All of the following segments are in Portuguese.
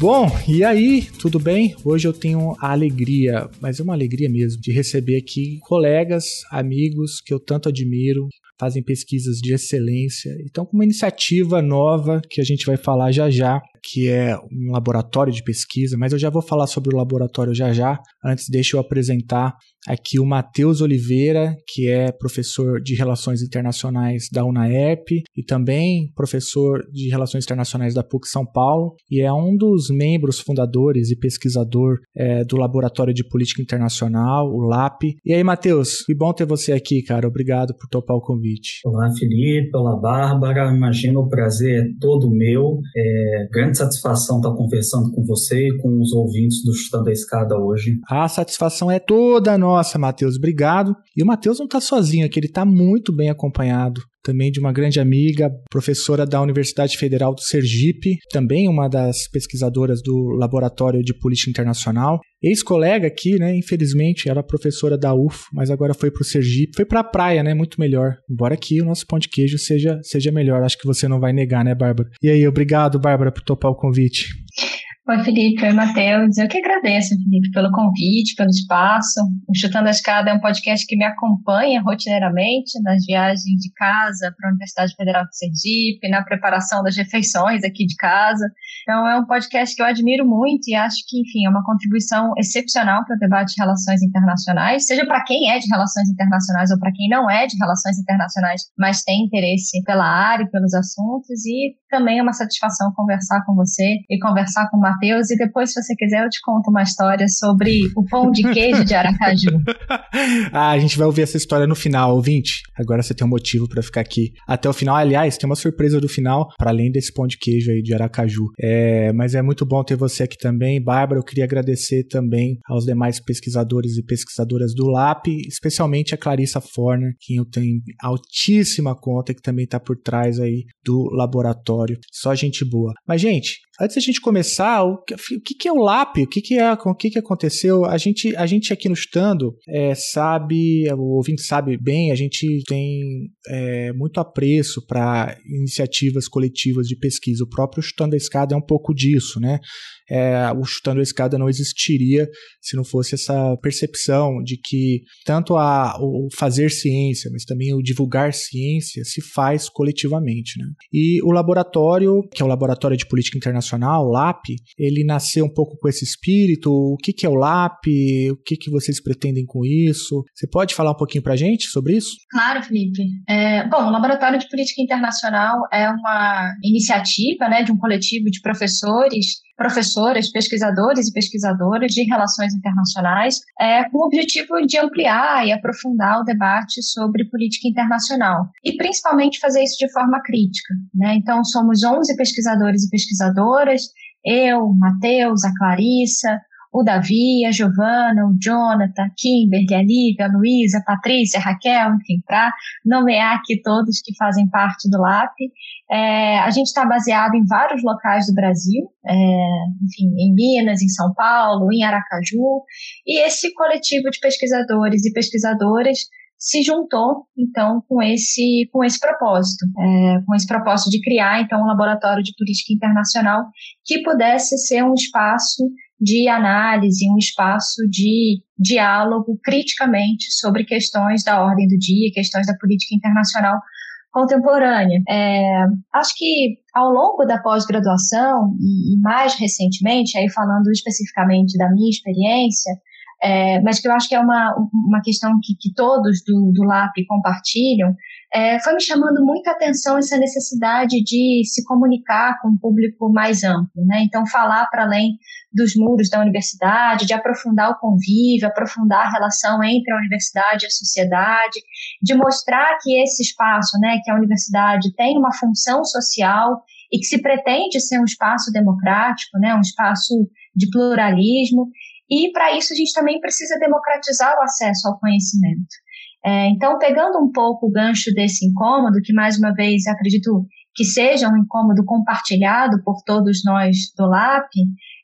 Bom, e aí, tudo bem? Hoje eu tenho a alegria, mas é uma alegria mesmo, de receber aqui colegas, amigos que eu tanto admiro, fazem pesquisas de excelência. Então, com uma iniciativa nova que a gente vai falar já já, que é um laboratório de pesquisa, mas eu já vou falar sobre o laboratório já já. Antes, deixa eu apresentar aqui o Matheus Oliveira, que é professor de Relações Internacionais da UNAERP e também professor de Relações Internacionais da PUC São Paulo, e é um dos membros fundadores e pesquisador é, do Laboratório de Política Internacional, o LAP. E aí, Matheus, que bom ter você aqui, cara. Obrigado por topar o convite. Olá, Felipe. Olá, Bárbara. Imagino o prazer é todo meu. É grande satisfação estar conversando com você e com os ouvintes do Chutando a Escada hoje. A satisfação é toda nossa nossa, Matheus, obrigado. E o Matheus não está sozinho aqui, ele está muito bem acompanhado também de uma grande amiga, professora da Universidade Federal do Sergipe, também uma das pesquisadoras do Laboratório de Política Internacional. Ex-colega aqui, né? Infelizmente, era professora da UF, mas agora foi para o Sergipe, foi para a praia, né? Muito melhor. Embora aqui o nosso pão de queijo seja, seja melhor, acho que você não vai negar, né, Bárbara? E aí, obrigado, Bárbara, por topar o convite. Oi, Felipe. Oi, Matheus. Eu que agradeço, Felipe, pelo convite, pelo espaço. O Chutando a Escada é um podcast que me acompanha rotineiramente nas viagens de casa para a Universidade Federal de Sergipe, na preparação das refeições aqui de casa. Então, é um podcast que eu admiro muito e acho que, enfim, é uma contribuição excepcional para o debate de relações internacionais, seja para quem é de relações internacionais ou para quem não é de relações internacionais, mas tem interesse pela área e pelos assuntos. E também é uma satisfação conversar com você e conversar com o Matheus. E depois, se você quiser, eu te conto uma história sobre o pão de queijo de Aracaju. ah, a gente vai ouvir essa história no final, ouvinte. Agora você tem um motivo para ficar aqui até o final. Aliás, tem uma surpresa do final, para além desse pão de queijo aí de Aracaju. É, mas é muito bom ter você aqui também. Bárbara, eu queria agradecer também aos demais pesquisadores e pesquisadoras do LAP, especialmente a Clarissa Forner, que eu tenho altíssima conta, que também está por trás aí do laboratório. Só gente boa. Mas, gente, Antes da gente começar, o que, o que é o LAP? O que, é, o que, que aconteceu? A gente, a gente aqui no Estando é, sabe, o ouvinte sabe bem, a gente tem é, muito apreço para iniciativas coletivas de pesquisa. O próprio Chutando a Escada é um pouco disso, né? É, o Chutando a Escada não existiria se não fosse essa percepção de que tanto a, o fazer ciência, mas também o divulgar ciência se faz coletivamente. Né? E o laboratório, que é o Laboratório de Política Internacional, o LAP, ele nasceu um pouco com esse espírito. O que, que é o LAP? O que, que vocês pretendem com isso? Você pode falar um pouquinho para a gente sobre isso? Claro, Felipe. É, bom, o Laboratório de Política Internacional é uma iniciativa né, de um coletivo de professores professoras, pesquisadores e pesquisadoras de relações internacionais, é, com o objetivo de ampliar e aprofundar o debate sobre política internacional e principalmente fazer isso de forma crítica. Né? Então, somos 11 pesquisadores e pesquisadoras, eu, Matheus, a Clarissa, o Davi, a Giovana, o Jonathan, a Kimberly, a Lívia, a Luísa, a Patrícia, a Raquel, enfim, para nomear aqui todos que fazem parte do LAP. É, a gente está baseado em vários locais do Brasil, é, enfim, em Minas, em São Paulo, em Aracaju, e esse coletivo de pesquisadores e pesquisadoras se juntou então com esse com esse propósito, é, com esse propósito de criar então um laboratório de política internacional que pudesse ser um espaço de análise, um espaço de diálogo criticamente sobre questões da ordem do dia, questões da política internacional contemporânea. É, acho que ao longo da pós-graduação e mais recentemente, aí falando especificamente da minha experiência, é, mas que eu acho que é uma, uma questão que, que todos do, do LAP compartilham, é, foi me chamando muita atenção essa necessidade de se comunicar com um público mais amplo, né? Então, falar para além dos muros da universidade, de aprofundar o convívio, aprofundar a relação entre a universidade e a sociedade, de mostrar que esse espaço, né, que a universidade tem uma função social e que se pretende ser um espaço democrático, né, um espaço de pluralismo, e para isso a gente também precisa democratizar o acesso ao conhecimento. É, então, pegando um pouco o gancho desse incômodo, que mais uma vez acredito que seja um incômodo compartilhado por todos nós do LAP,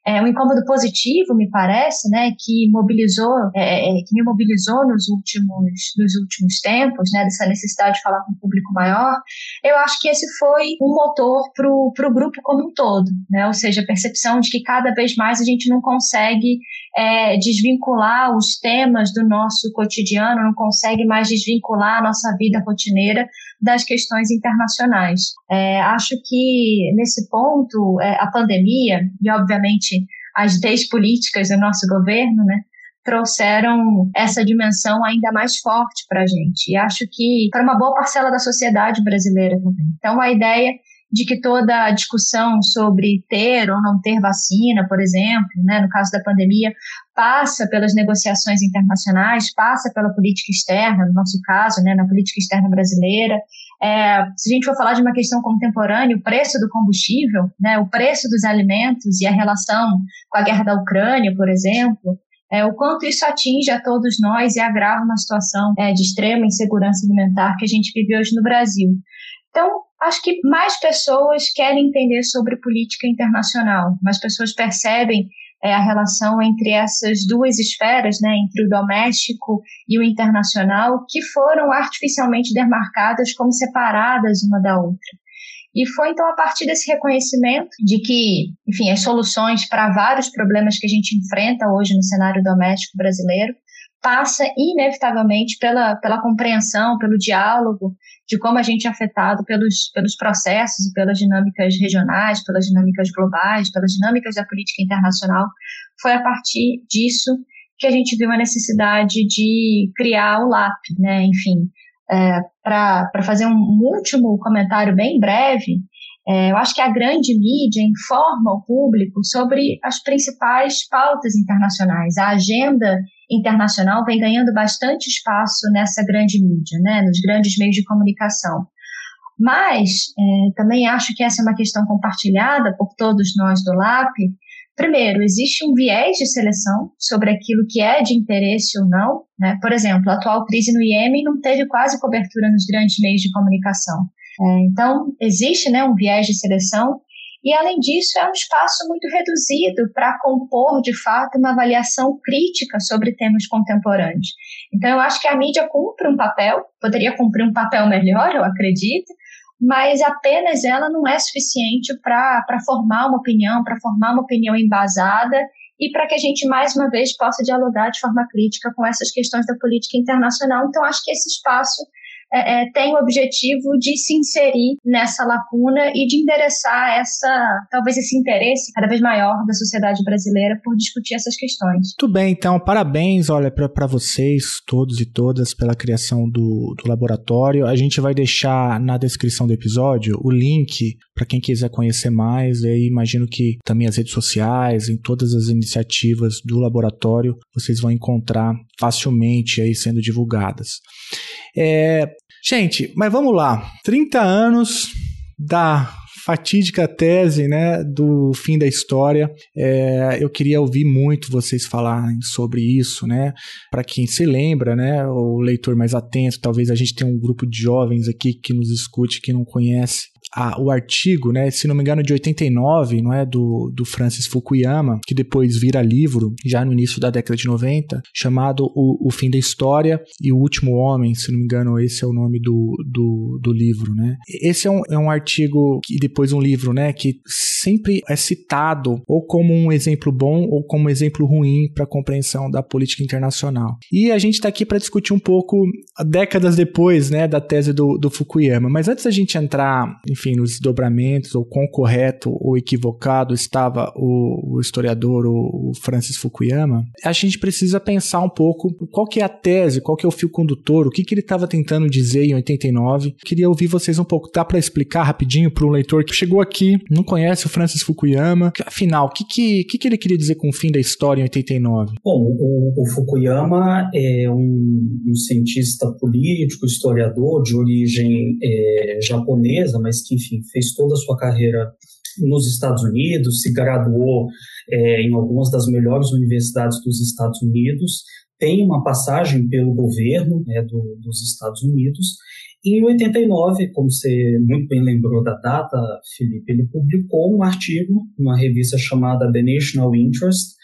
é um incômodo positivo, me parece, né, que mobilizou, é, é, que me mobilizou nos últimos, nos últimos tempos, né, dessa necessidade de falar com um público maior. Eu acho que esse foi um motor para o grupo como um todo, né, ou seja, a percepção de que cada vez mais a gente não consegue é, desvincular os temas do nosso cotidiano, não consegue mais desvincular a nossa vida rotineira das questões internacionais. É, acho que nesse ponto é, a pandemia e obviamente as leis políticas do nosso governo, né, trouxeram essa dimensão ainda mais forte para a gente. E acho que para uma boa parcela da sociedade brasileira também. Então a ideia de que toda a discussão sobre ter ou não ter vacina, por exemplo, né, no caso da pandemia, passa pelas negociações internacionais, passa pela política externa, no nosso caso, né, na política externa brasileira. É, se a gente for falar de uma questão contemporânea, o preço do combustível, né, o preço dos alimentos e a relação com a guerra da Ucrânia, por exemplo, é, o quanto isso atinge a todos nós e agrava uma situação é, de extrema insegurança alimentar que a gente vive hoje no Brasil. Então, acho que mais pessoas querem entender sobre política internacional, mais pessoas percebem é, a relação entre essas duas esferas, né, entre o doméstico e o internacional, que foram artificialmente demarcadas como separadas uma da outra. E foi então a partir desse reconhecimento de que, enfim, as soluções para vários problemas que a gente enfrenta hoje no cenário doméstico brasileiro passa inevitavelmente pela, pela compreensão, pelo diálogo de como a gente é afetado pelos, pelos processos e pelas dinâmicas regionais, pelas dinâmicas globais, pelas dinâmicas da política internacional. Foi a partir disso que a gente viu a necessidade de criar o LAP, né? Enfim, é, para fazer um último comentário bem breve, é, eu acho que a grande mídia informa o público sobre as principais pautas internacionais. A agenda internacional vem ganhando bastante espaço nessa grande mídia, né, nos grandes meios de comunicação. Mas é, também acho que essa é uma questão compartilhada por todos nós do LAP. Primeiro, existe um viés de seleção sobre aquilo que é de interesse ou não. Né? Por exemplo, a atual crise no Iêmen não teve quase cobertura nos grandes meios de comunicação. É, então, existe né, um viés de seleção e, além disso, é um espaço muito reduzido para compor, de fato, uma avaliação crítica sobre temas contemporâneos. Então, eu acho que a mídia cumpre um papel, poderia cumprir um papel melhor, eu acredito, mas apenas ela não é suficiente para formar uma opinião, para formar uma opinião embasada e para que a gente, mais uma vez, possa dialogar de forma crítica com essas questões da política internacional. Então, acho que esse espaço é, é, tem o objetivo de se inserir nessa lacuna e de endereçar essa, talvez esse interesse cada vez maior da sociedade brasileira por discutir essas questões. Muito bem, então, parabéns, olha, para vocês, todos e todas, pela criação do, do laboratório. A gente vai deixar na descrição do episódio o link para quem quiser conhecer mais. E aí imagino que também as redes sociais, em todas as iniciativas do laboratório, vocês vão encontrar facilmente aí sendo divulgadas. É, gente, mas vamos lá. 30 anos da fatídica tese né, do fim da história. É, eu queria ouvir muito vocês falarem sobre isso, né? Para quem se lembra, né? O leitor mais atento, talvez a gente tenha um grupo de jovens aqui que nos escute, que não conhece a, o artigo, né, se não me engano, de 89, não é, do, do Francis Fukuyama, que depois vira livro, já no início da década de 90, chamado O, o Fim da História e o Último Homem, se não me engano, esse é o nome do, do, do livro, né. Esse é um, é um artigo e depois um livro, né, que sempre é citado ou como um exemplo bom ou como um exemplo ruim para a compreensão da política internacional. E a gente está aqui para discutir um pouco décadas depois, né, da tese do, do Fukuyama. Mas antes da gente entrar, enfim, enfim, nos desdobramentos, ou quão correto ou equivocado estava o, o historiador, o, o, Francis Fukuyama, a gente precisa pensar um pouco qual que é a tese, qual que é o fio condutor, o que, que ele estava tentando dizer em 89. Queria ouvir vocês um pouco. Dá para explicar rapidinho para um leitor que chegou aqui, não conhece o Francis Fukuyama? Afinal, o que, que, que, que ele queria dizer com o fim da história em 89? Bom, o, o Fukuyama é um, um, cientista político, historiador de origem é, japonesa, mas que enfim, fez toda a sua carreira nos Estados Unidos, se graduou é, em algumas das melhores universidades dos Estados Unidos, tem uma passagem pelo governo né, do, dos Estados Unidos. Em 89, como você muito bem lembrou da data, Felipe, ele publicou um artigo numa revista chamada The National Interest,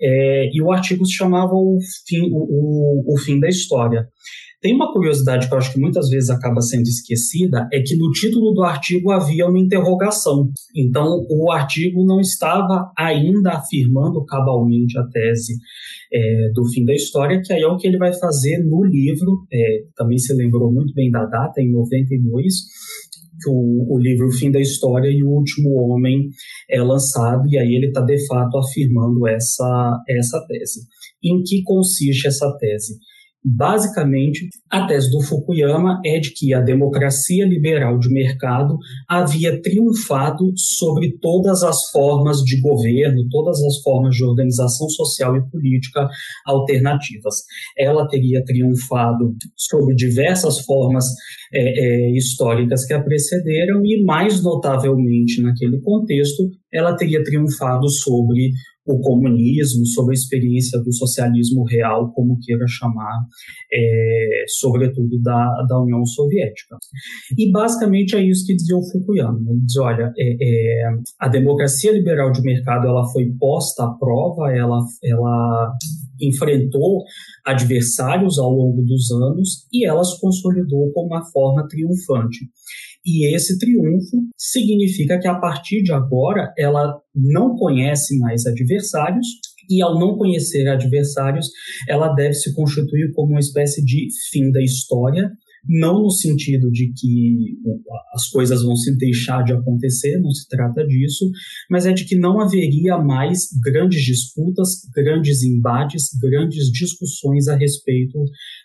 é, e o artigo se chamava o fim, o, o, o fim da História. Tem uma curiosidade que eu acho que muitas vezes acaba sendo esquecida, é que no título do artigo havia uma interrogação. Então, o artigo não estava ainda afirmando cabalmente a tese é, do fim da história, que aí é o que ele vai fazer no livro. É, também se lembrou muito bem da data, em 92, que o, o, livro O Fim da História e O Último Homem é lançado, e aí ele está de fato afirmando essa, essa tese. Em que consiste essa tese? Basicamente, a tese do Fukuyama é de que a democracia liberal de mercado havia triunfado sobre todas as formas de governo, todas as formas de organização social e política alternativas. Ela teria triunfado sobre diversas formas é, é, históricas que a precederam e, mais notavelmente naquele contexto, ela teria triunfado sobre o comunismo, sobre a experiência do socialismo real, como queira chamar, é, sobretudo da, da União Soviética. E basicamente é isso que dizia o Fukuyama. Ele diz, olha, é, é, a democracia liberal de mercado ela foi posta à prova, ela, ela enfrentou adversários ao longo dos anos e ela se consolidou como uma forma triunfante. E esse triunfo significa que a partir de agora ela não conhece mais adversários e ao não conhecer adversários, ela deve se constituir como uma espécie de fim da história não no sentido de que as coisas vão se deixar de acontecer, não se trata disso, mas é de que não haveria mais grandes disputas, grandes embates, grandes discussões a respeito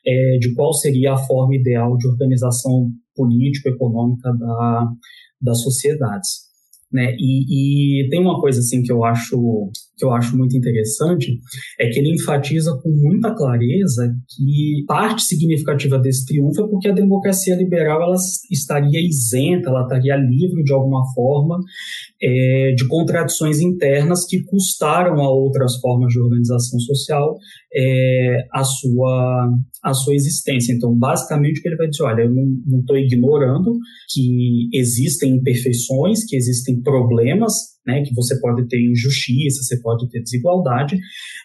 é, de qual seria a forma ideal de organização político-econômica da, das sociedades. Né? E, e, tem uma coisa assim que eu acho que eu acho muito interessante é que ele enfatiza com muita clareza que parte significativa desse triunfo é porque a democracia liberal ela estaria isenta, ela estaria livre de alguma forma é, de contradições internas que custaram a outras formas de organização social é, a, sua, a sua existência. Então, basicamente, o que ele vai dizer, olha, eu não estou ignorando que existem imperfeições, que existem problemas né, que você pode ter injustiça, você pode ter desigualdade,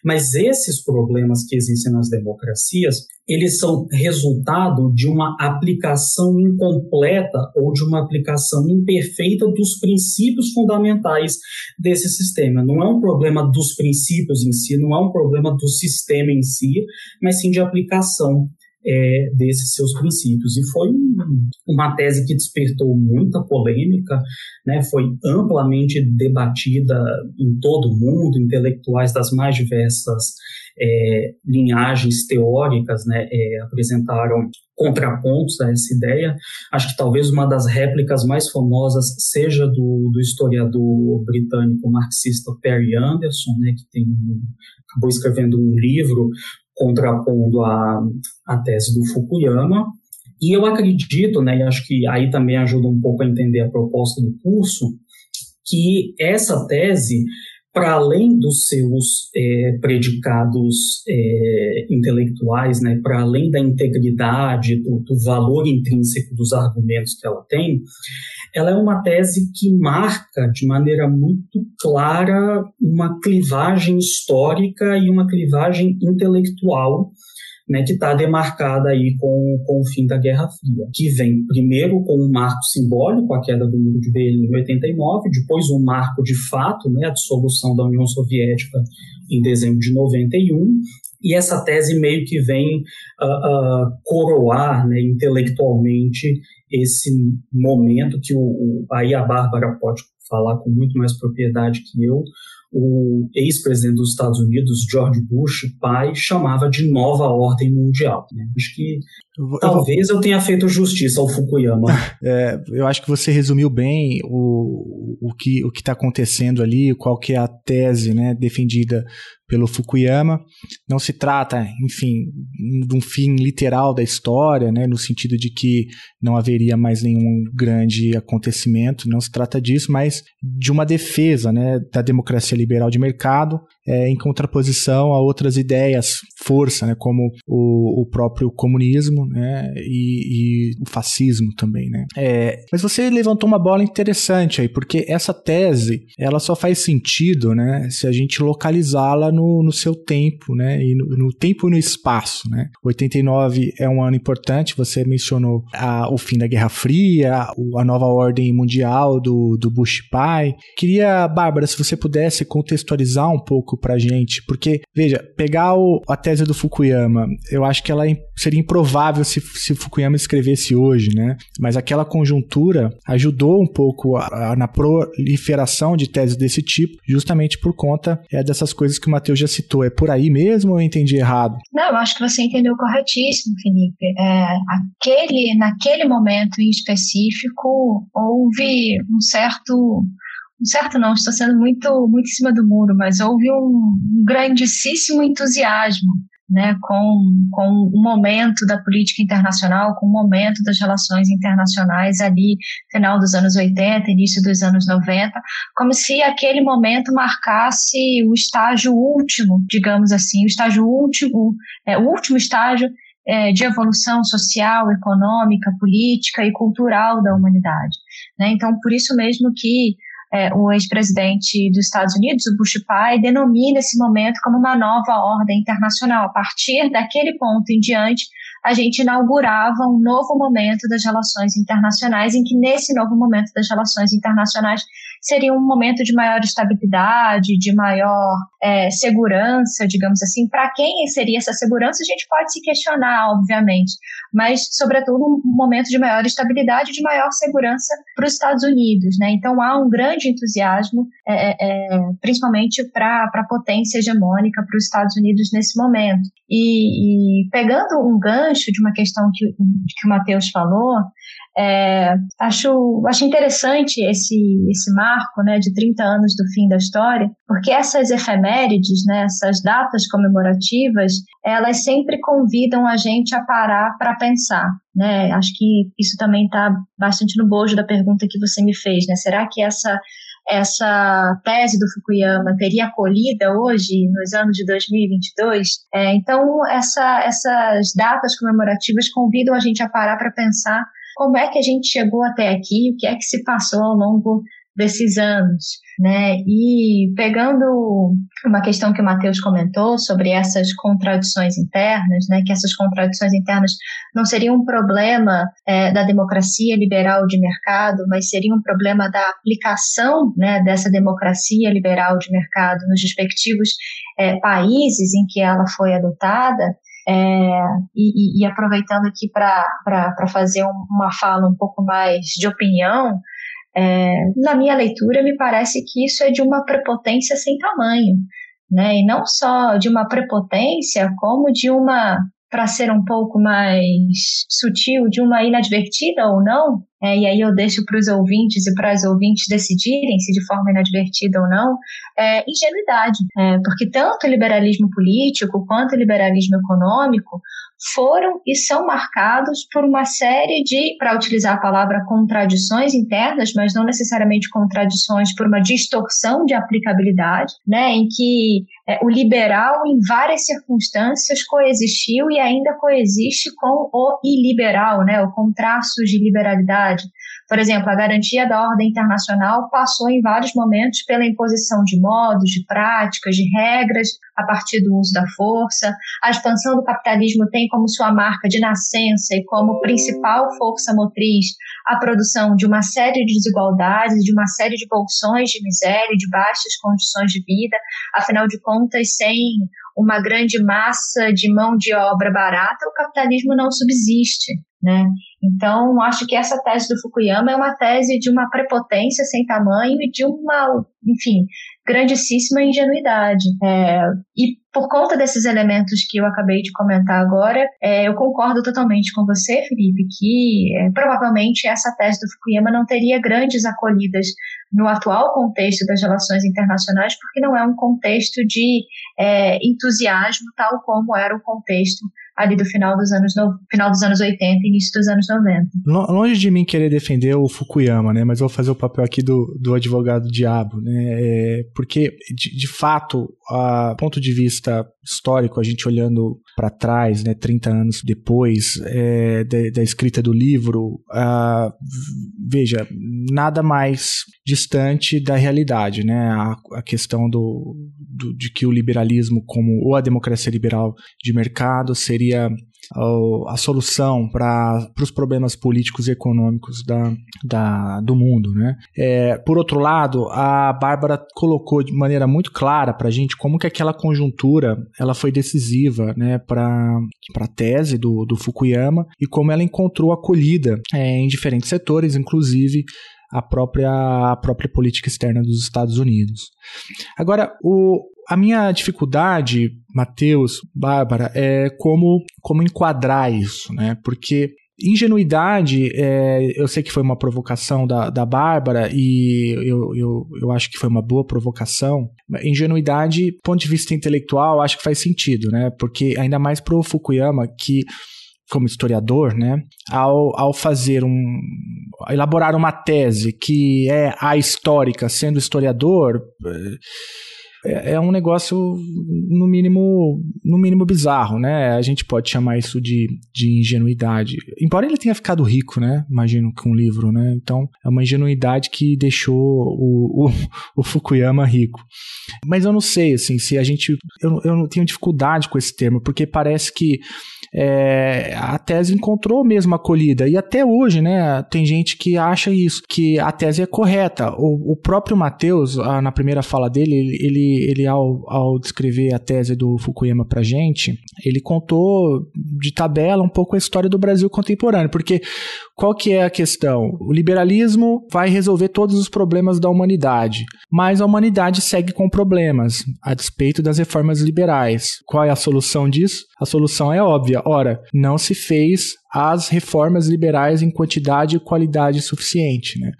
mas esses problemas que existem nas democracias, eles são resultado de uma aplicação incompleta ou de uma aplicação imperfeita dos princípios fundamentais desse sistema. Não é um problema dos princípios em si, não é um problema do sistema em si, mas sim de aplicação é, desses seus princípios. E foi uma tese que despertou muita polêmica, né, foi amplamente debatida em todo o mundo, intelectuais das mais diversas é, linhagens teóricas né, é, apresentaram contrapontos a essa ideia. Acho que talvez uma das réplicas mais famosas seja do, do historiador britânico marxista Perry Anderson, né, que tem, acabou escrevendo um livro contrapondo a, a tese do Fukuyama. E eu acredito, né, e acho que aí também ajuda um pouco a entender a proposta do curso, que essa tese, para além dos seus é, predicados é, intelectuais, né, para além da integridade, do, do valor intrínseco dos argumentos que ela tem, ela é uma tese que marca de maneira muito clara uma clivagem histórica e uma clivagem intelectual né, que está demarcada aí com, com o fim da Guerra Fria, que vem primeiro com um marco simbólico, a queda do muro de Berlim em 89, depois um marco de fato, né, a dissolução da União Soviética em dezembro de 91, e essa tese meio que vem uh, uh, coroar né, intelectualmente esse momento que o, o, aí a Bárbara pode falar com muito mais propriedade que eu, o ex-presidente dos Estados Unidos, George Bush, pai, chamava de nova ordem mundial. Né? Acho que eu talvez eu tenha feito justiça ao Fukuyama. É, eu acho que você resumiu bem o, o que o está acontecendo ali, qual que é a tese né, defendida pelo Fukuyama. Não se trata, enfim, de um fim literal da história, né, no sentido de que não haveria mais nenhum grande acontecimento, não se trata disso, mas de uma defesa né, da democracia liberal de mercado é, em contraposição a outras ideias, força, né, como o, o próprio comunismo né, e, e, o fascismo também. Né. É, mas você levantou uma bola interessante aí, porque essa tese ela só faz sentido né, se a gente localizá-la no, no seu tempo, né, e no, no, tempo e no espaço. Né. 89 é um ano importante, você mencionou a, o fim da Guerra Fria, a, nova ordem mundial do, do Bush pai. Queria, Bárbara, se você pudesse contextualizar um pouco pouco pra gente, porque, veja, pegar o, a tese do Fukuyama, eu acho que ela é seria improvável se, se Fukuyama escrevesse hoje, né? Mas aquela conjuntura ajudou um pouco a, a, na proliferação de teses desse tipo, justamente por conta é, dessas coisas que o Matheus já citou. É por aí mesmo ou eu entendi errado? Não, eu acho que você entendeu corretíssimo, Felipe. É, aquele, naquele momento em específico, houve um certo certo não, estou sendo muito, muito em cima do muro, mas houve um, grandíssimo entusiasmo né, com, com o momento da política internacional, com o momento das relações internacionais ali, final dos anos 80, início dos anos 90, como se aquele momento marcasse o estágio último, digamos assim, o estágio último, é, o último estágio é, de evolução social, econômica, política e cultural da humanidade. Né? Então, por isso mesmo que é, o ex-presidente dos Estados Unidos, o Bush pai, denomina esse momento como uma nova ordem internacional. A partir daquele ponto em diante, a gente inaugurava um novo momento das relações internacionais, em que nesse novo momento das relações internacionais seria um momento de maior estabilidade, de maior é, segurança, digamos assim. Para quem seria essa segurança, a gente pode se questionar, obviamente, mas, sobretudo, um momento de maior estabilidade, de maior segurança para os Estados Unidos. Né? Então, há um grande entusiasmo, é, é, é principalmente para a potência hegemônica, para os Estados Unidos nesse momento. E, e, pegando um gancho de uma questão que, que o Matheus falou, é, acho, acho interessante esse, esse marco né, de 30 anos do fim da história, porque essas efemérides, né, essas datas comemorativas, elas sempre convidam a gente a parar para pensar. Né? Acho que isso também está bastante no bojo da pergunta que você me fez. Né? Será que essa essa tese do Fukuyama teria acolhida hoje, nos anos de 2022. É, então, essa, essas datas comemorativas convidam a gente a parar para pensar como é que a gente chegou até aqui, o que é que se passou ao longo desses anos, né? E pegando uma questão que o Matheus comentou sobre essas contradições internas, né? Que essas contradições internas não seriam um problema é, da democracia liberal de mercado, mas seria um problema da aplicação, né? Dessa democracia liberal de mercado nos respectivos é, países em que ela foi adotada. É, e, e, aproveitando aqui para fazer uma fala um pouco mais de opinião, é, na minha leitura, me parece que isso é de uma prepotência sem tamanho, né? E não só de uma prepotência, como de uma para ser um pouco mais sutil, de uma inadvertida ou não, é, e aí eu deixo para os ouvintes e para as ouvintes decidirem se de forma inadvertida ou não, é ingenuidade. É, porque tanto o liberalismo político quanto o liberalismo econômico foram e são marcados por uma série de, para utilizar a palavra contradições internas, mas não necessariamente contradições por uma distorção de aplicabilidade, né, em que é, o liberal, em várias circunstâncias, coexistiu e ainda coexiste com o iliberal, né, ou com traços de liberalidade. Por exemplo, a garantia da ordem internacional passou em vários momentos pela imposição de modos, de práticas, de regras a partir do uso da força. A expansão do capitalismo tem como sua marca de nascença e como principal força motriz a produção de uma série de desigualdades, de uma série de bolsões de miséria, de baixas condições de vida. Afinal de contas, sem uma grande massa de mão de obra barata, o capitalismo não subsiste. Né? Então, acho que essa tese do Fukuyama é uma tese de uma prepotência sem tamanho e de uma, enfim, grandíssima ingenuidade. É, e por conta desses elementos que eu acabei de comentar agora, é, eu concordo totalmente com você, Felipe, que é, provavelmente essa tese do Fukuyama não teria grandes acolhidas no atual contexto das relações internacionais, porque não é um contexto de é, entusiasmo tal como era o contexto ali do final dos anos no, final dos anos 80 início dos anos 90. Longe de mim querer defender o Fukuyama, né, mas vou fazer o papel aqui do, do advogado diabo, né, é, porque de, de fato, a ponto de vista histórico, a gente olhando para trás, né, 30 anos depois é, da, da, escrita do livro, veja, nada mais distante da realidade, né, a, a questão do, do, de que o liberalismo como ou a democracia liberal de mercado seria a solução para os problemas políticos e econômicos da, da, do mundo. Né? É, por outro lado, a Bárbara colocou de maneira muito clara para a gente como que aquela conjuntura ela foi decisiva né, para a tese do, do Fukuyama e como ela encontrou acolhida é, em diferentes setores, inclusive a própria, a própria política externa dos Estados Unidos. Agora, o, a minha dificuldade, Matheus, Bárbara, é como, como enquadrar isso, né? Porque ingenuidade, é, eu sei que foi uma provocação da, da Bárbara e eu, eu, eu acho que foi uma boa provocação. Ingenuidade, ponto de vista intelectual, acho que faz sentido, né? Porque ainda mais pro Fukuyama, que como historiador, né, ao, ao fazer um elaborar uma tese que é a histórica sendo historiador, é, é um negócio no mínimo no mínimo bizarro, né? A gente pode chamar isso de, de ingenuidade. Embora ele tenha ficado rico, né? Imagino com o livro, né? Então é uma ingenuidade que deixou o, o, o Fukuyama rico. Mas eu não sei, assim, se a gente eu, eu não tenho dificuldade com esse termo, porque parece que é, a tese encontrou mesmo acolhida. E até hoje, né, tem gente que acha isso, que a tese é correta. O, o próprio Matheus, na primeira fala dele, ele, ele ao, ao descrever a tese do Fukuyama pra gente, ele contou de tabela um pouco a história do Brasil contemporâneo, porque qual que é a questão? O liberalismo vai resolver todos os problemas da humanidade, mas a humanidade segue com problemas, a despeito das reformas liberais. Qual é a solução disso? A solução é óbvia. Ora, não se fez as reformas liberais em quantidade e qualidade suficiente, né?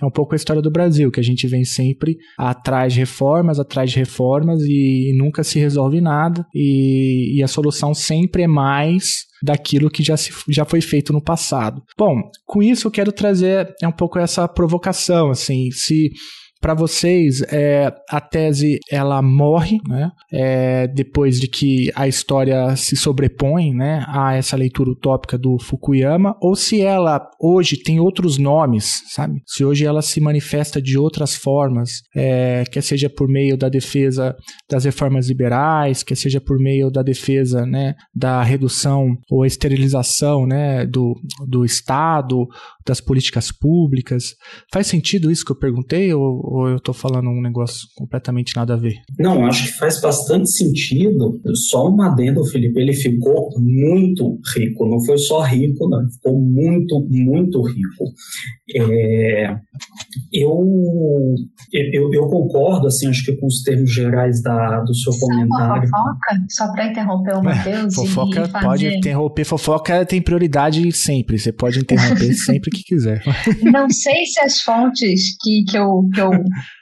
É um pouco a história do Brasil, que a gente vem sempre atrás de reformas, atrás de reformas e, e nunca se resolve nada, e, e a solução sempre é mais daquilo que já, se, já foi feito no passado. Bom, com isso eu quero trazer é um pouco essa provocação, assim, se para vocês, é, a tese ela morre, né? É, depois de que a história se sobrepõe, né, a essa leitura utópica do Fukuyama, ou se ela hoje tem outros nomes, sabe? Se hoje ela se manifesta de outras formas, é, quer seja por meio da defesa das reformas liberais, quer seja por meio da defesa, né, da redução ou esterilização, né, do, do Estado, das políticas públicas. Faz sentido isso que eu perguntei ou, ou eu estou falando um negócio completamente nada a ver? Não, acho que faz bastante sentido. Só um adendo, Felipe, ele ficou muito rico. Não foi só rico, não. Ficou muito, muito rico. É, eu, eu, eu, concordo, assim, acho que com os termos gerais da, do seu só comentário. fofoca? Só para interromper o Matheus? É, fofoca pode interromper. Fofoca tem prioridade sempre. Você pode interromper sempre que quiser. Não sei se as fontes que, que, eu, que eu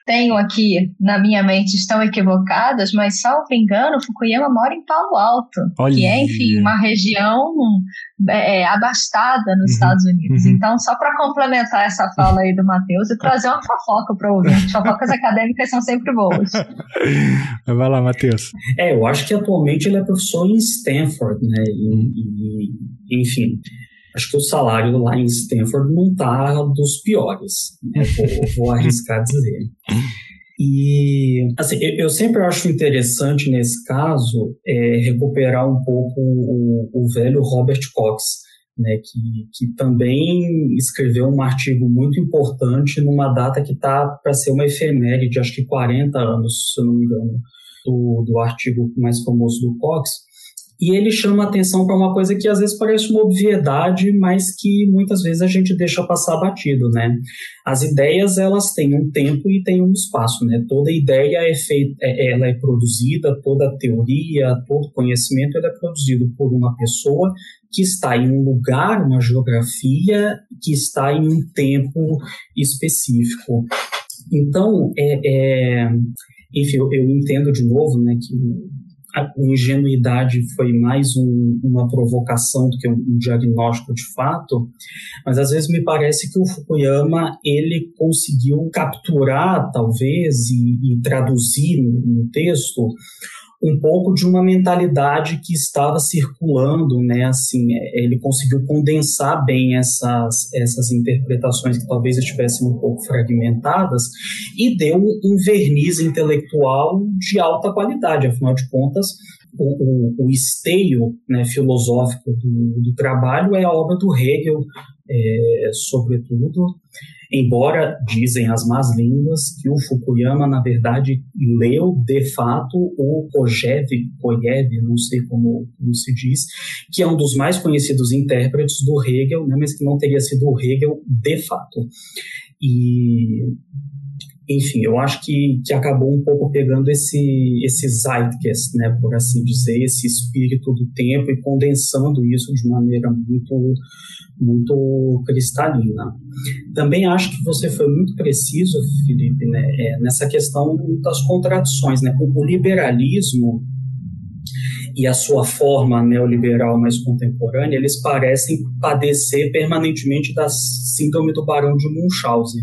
tenho aqui na minha mente estão equivocadas, mas, salvo engano, Fukuyama mora em Palo Alto, Olha. que é, enfim, uma região é, é abastada nos uhum, Estados Unidos. Uhum. Então, só para complementar essa fala aí do Matheus e trazer uma fofoca para o ouvinte. Fofocas acadêmicas são sempre boas. Vai lá, Matheus. É, eu acho que atualmente ele é professor em Stanford, né? E, e, enfim, acho que o salário lá em Stanford não está dos piores, né? vou, vou arriscar dizer. E assim, eu, sempre acho interessante nesse caso é, recuperar um pouco o, o velho Robert Cox, né, que, que também escreveu um artigo muito importante numa data que está para ser uma efeméride, acho que 40 anos, se eu não me engano, do, do artigo mais famoso do Cox, E ele chama atenção para uma coisa que às vezes parece uma obviedade, mas que muitas vezes a gente deixa passar batido, né? As ideias elas têm um tempo e têm um espaço, né? Toda ideia é feita, é, ela é produzida, toda teoria, todo conhecimento é produzido por uma pessoa que está em um lugar, uma geografia, que está em um tempo específico. Então, é, é enfim, eu, eu entendo de novo, né, que a ingenuidade foi mais um, uma provocação do que um, um, diagnóstico de fato, mas às vezes me parece que o Fukuyama ele conseguiu capturar, talvez, e, e traduzir no, no texto um pouco de uma mentalidade que estava circulando, né? Assim, é, ele conseguiu condensar bem essas, essas interpretações que talvez estivessem um pouco fragmentadas e deu um verniz intelectual de alta qualidade. Afinal de contas, o, o, o esteio né, filosófico do, do, trabalho é a obra do Hegel, é, sobretudo, embora dizem as más línguas que o Fukuyama, na verdade, leu de fato o Kojev, Kojev, não sei como, como, se diz, que é um dos mais conhecidos intérpretes do Hegel, né, mas que não teria sido o Hegel de fato. E enfim, eu acho que, que acabou um pouco pegando esse, esse zeitgeist, né, por assim dizer, esse espírito do tempo e condensando isso de maneira muito, muito cristalina. Também acho que você foi muito preciso, Felipe, né, é, nessa questão das contradições. Né? O, liberalismo e a sua forma neoliberal mais contemporânea, eles parecem padecer permanentemente da síndrome do Barão de Munchausen,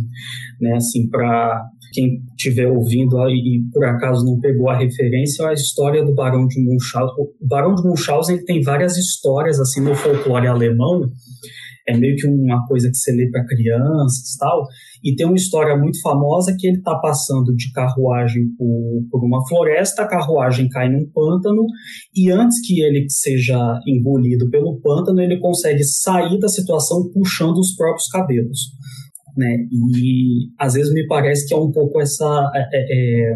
né? Assim, para quem estiver ouvindo e, por acaso não pegou a referência, a história do Barão de Munchausen. O Barão de Munchausen tem várias histórias assim no folclore alemão é meio que uma coisa que você lê para crianças tal. E tem uma história muito famosa que ele está passando de carruagem por, por uma floresta, a carruagem cai num pântano, e antes que ele seja engolido pelo pântano, ele consegue sair da situação puxando os próprios cabelos né? E às vezes me parece que é um pouco essa é, é, é,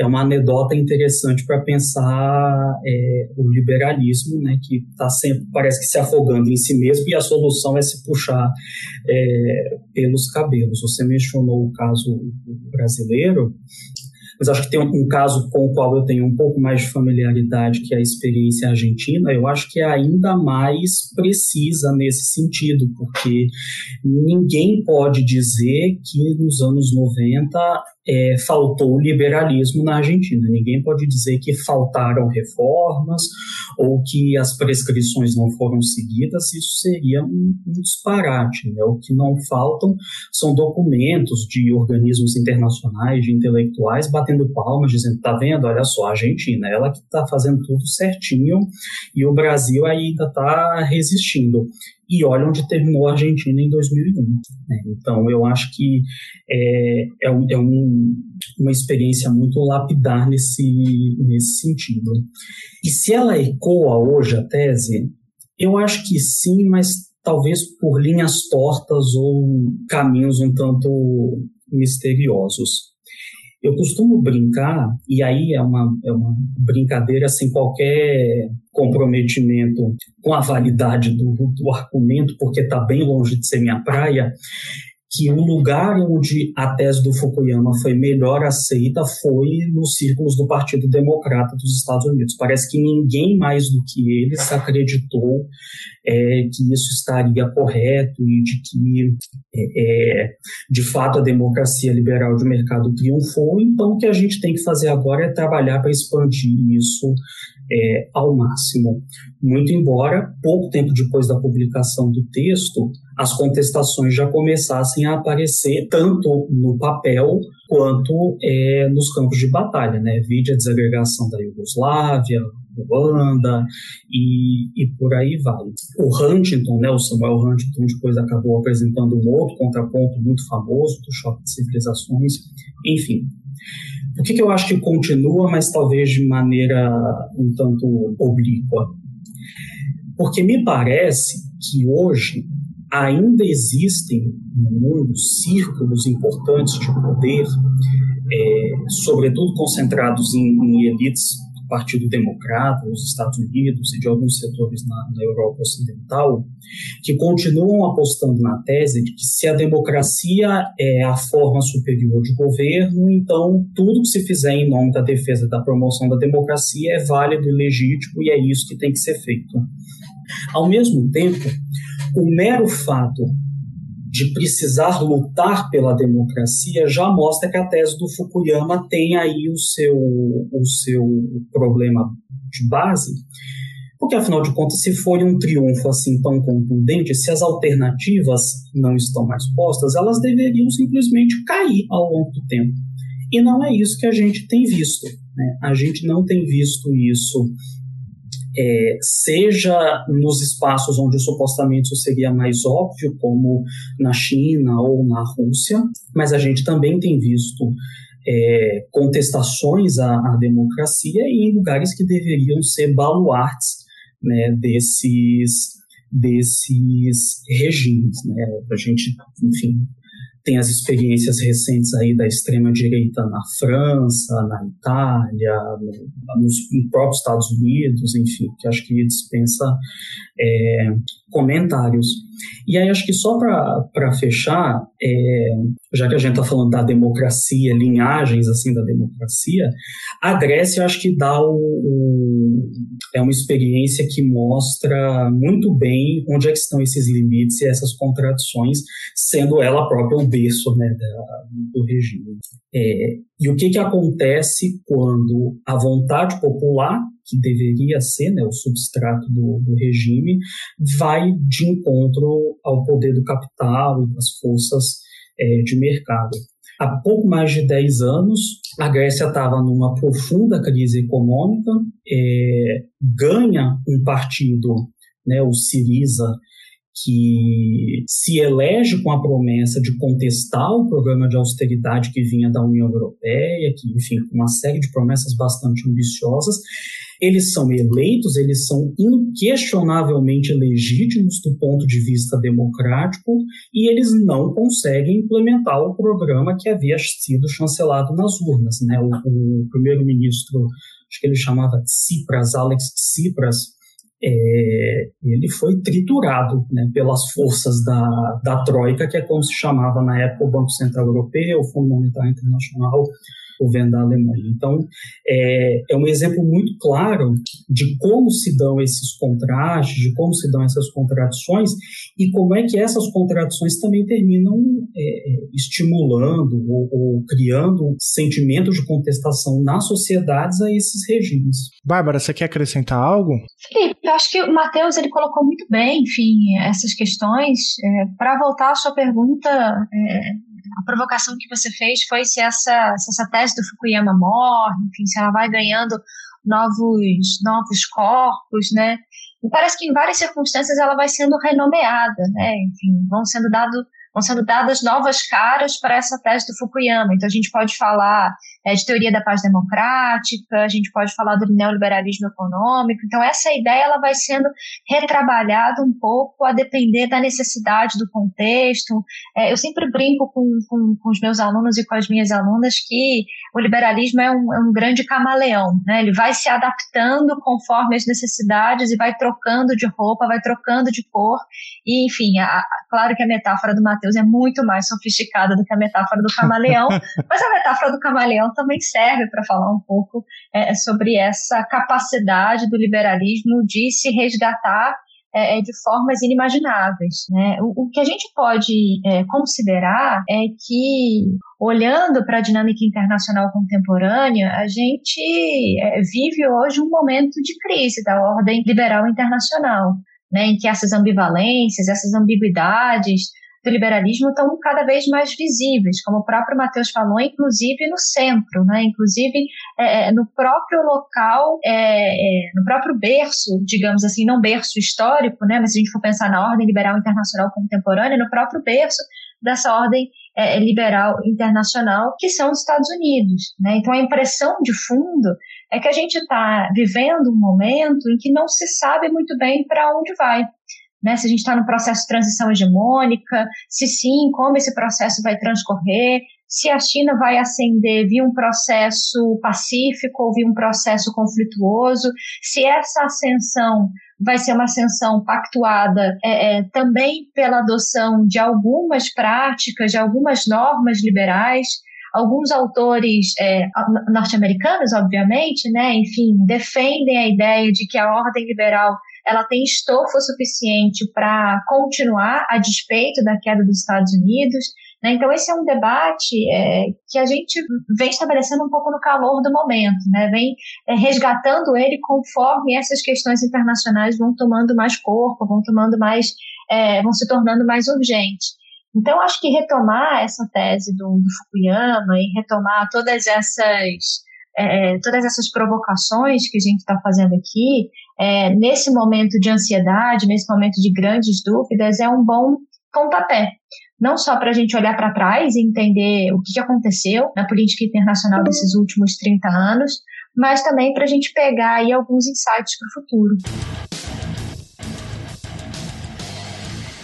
é uma anedota interessante para pensar é, o liberalismo, né? Que está sempre parece que se afogando em si mesmo e a solução é se puxar é, pelos cabelos. Você mencionou o caso brasileiro mas acho que tem um, caso com o qual eu tenho um pouco mais de familiaridade, que é a experiência argentina, eu acho que é ainda mais precisa nesse sentido, porque ninguém pode dizer que nos anos 90 é, faltou liberalismo na Argentina. Ninguém pode dizer que faltaram reformas ou que as prescrições não foram seguidas. Isso seria um, um disparate. Né? O que não faltam são documentos de organismos internacionais, de intelectuais, batendo palmas, dizendo: tá vendo? Olha só, a Argentina, ela que está fazendo tudo certinho e o Brasil ainda está resistindo e olha onde terminou a Argentina em 2001. Né? Então, eu acho que é, é, um, é um, uma experiência muito lapidar nesse, nesse sentido. E se ela ecoa hoje a tese, eu acho que sim, mas talvez por linhas tortas ou caminhos um tanto misteriosos. Eu costumo brincar, e aí é uma, é uma brincadeira sem qualquer comprometimento com a validade do, do argumento, porque está bem longe de ser minha praia, que o lugar onde a tese do Fukuyama foi melhor aceita foi nos círculos do Partido Democrata dos Estados Unidos. Parece que ninguém mais do que eles acreditou é, que isso estaria correto e de que, é, é, de fato, a democracia liberal de mercado triunfou. Então, o que a gente tem que fazer agora é trabalhar para expandir isso é, ao máximo. Muito embora, pouco tempo depois da publicação do texto, as contestações já começassem a aparecer tanto no papel quanto é, nos campos de batalha, né? Vide a desagregação da Iugoslávia, Ruanda e, e por aí vai. O Huntington, né, o Samuel Huntington depois acabou apresentando um outro contraponto muito famoso do choque de civilizações, enfim. Por que, que eu acho que continua, mas talvez de maneira um tanto oblíqua? Porque me parece que hoje ainda existem no mundo círculos importantes de poder, é, sobretudo concentrados em, em elites Partido Democrata nos Estados Unidos e de alguns setores na, na Europa Ocidental, que continuam apostando na tese de que se a democracia é a forma superior de governo, então tudo que se fizer em nome da defesa e da promoção da democracia é válido e legítimo e é isso que tem que ser feito. Ao mesmo tempo, o mero fato de precisar lutar pela democracia já mostra que a tese do Fukuyama tem aí o seu, o seu problema de base, porque afinal de contas, se for um triunfo assim tão contundente, se as alternativas não estão mais postas, elas deveriam simplesmente cair ao longo do tempo. E não é isso que a gente tem visto. Né? A gente não tem visto isso é, seja nos espaços onde supostamente isso seria mais óbvio, como na China ou na Rússia, mas a gente também tem visto é, contestações à, à, democracia em lugares que deveriam ser baluartes né, desses desses regimes, né? A gente, enfim, tem as experiências recentes aí da extrema-direita na França, na Itália, no, nos, no próprios Estados Unidos, enfim, que acho que dispensa é, comentários. E aí acho que só para fechar, é, já que a gente está falando da democracia, linhagens assim da democracia, a Grécia acho que dá o, o, é uma experiência que mostra muito bem onde é que estão esses limites e essas contradições, sendo ela própria o berço né, da, do regime. É, e o que, que acontece quando a vontade popular que deveria ser né, o substrato do, do, regime, vai de encontro ao poder do capital e das forças é, de mercado. Há pouco mais de 10 anos, a Grécia estava numa profunda crise econômica, é, ganha um partido, né, o Siriza, que se elege com a promessa de contestar o programa de austeridade que vinha da União Europeia, que, enfim, uma série de promessas bastante ambiciosas, eles são eleitos, eles são inquestionavelmente legítimos do ponto de vista democrático e eles não conseguem implementar o programa que havia sido chancelado nas urnas. Né? O, o primeiro-ministro, acho que ele chamava Tsipras, Alex Tsipras, é, ele foi triturado né, pelas forças da, da Troika, que é como se chamava na época o Banco Central Europeu, o Fundo Monetário Internacional, governo da Alemanha. Então, é, é um exemplo muito claro de como se dão esses contrastes, de como se dão essas contradições e como é que essas contradições também terminam é, estimulando ou, ou criando sentimentos de contestação nas sociedades a esses regimes. Bárbara, você quer acrescentar algo? Felipe, eu acho que o Matheus ele colocou muito bem, enfim, essas questões. É, Para voltar à sua pergunta, é, a provocação que você fez foi se essa, se essa tese do Fukuyama morre, enfim, se ela vai ganhando novos, novos corpos, né? E parece que em várias circunstâncias ela vai sendo renomeada, né? Enfim, vão sendo dado vão sendo dadas novas caras para essa tese do Fukuyama. Então, a gente pode falar é, de teoria da paz democrática, a gente pode falar do neoliberalismo econômico. Então, essa ideia ela vai sendo retrabalhada um pouco a depender da necessidade do contexto. É, eu sempre brinco com, com, com, os meus alunos e com as minhas alunas que o liberalismo é um, é um grande camaleão. Né? Ele vai se adaptando conforme as necessidades e vai trocando de roupa, vai trocando de cor. E, enfim, a, claro que a metáfora do Matheus é muito mais sofisticada do que a metáfora do camaleão, mas a metáfora do camaleão também serve para falar um pouco é, sobre essa capacidade do liberalismo de se resgatar é, é, de formas inimagináveis. Né? O, o, que a gente pode é, considerar é que, olhando para a dinâmica internacional contemporânea, a gente é, vive hoje um momento de crise da ordem liberal internacional. Né, em que essas ambivalências, essas ambiguidades do liberalismo estão cada vez mais visíveis, como o próprio Matheus falou, inclusive no centro, né? inclusive é, é, no próprio local, é, é, no próprio berço, digamos assim, não berço histórico, né? mas se a gente for pensar na ordem liberal internacional contemporânea, no próprio berço dessa ordem é, liberal internacional, que são os Estados Unidos. Né? Então, a impressão de fundo é que a gente está vivendo um momento em que não se sabe muito bem para onde vai né? Se a gente está no processo de transição hegemônica, se sim, como esse processo vai transcorrer, se a China vai ascender via um processo pacífico ou via um processo conflituoso, se essa ascensão vai ser uma ascensão pactuada é, é, também pela adoção de algumas práticas, de algumas normas liberais. Alguns autores é, norte-americanos, obviamente, né, enfim, defendem a ideia de que a ordem liberal ela tem estofo suficiente para continuar a despeito da queda dos Estados Unidos. Né? Então, esse é um debate é, que a gente vem estabelecendo um pouco no calor do momento, né? vem é, resgatando ele conforme essas questões internacionais vão tomando mais corpo, vão tomando mais, é, vão se tornando mais urgentes. Então, acho que retomar essa tese do, do Fukuyama e retomar todas essas é, todas essas provocações que a gente está fazendo aqui, é, nesse momento de ansiedade, nesse momento de grandes dúvidas, é um bom pontapé. Não só para a gente olhar para trás e entender o que, aconteceu na política internacional desses últimos 30 anos, mas também para a gente pegar aí alguns insights para o futuro.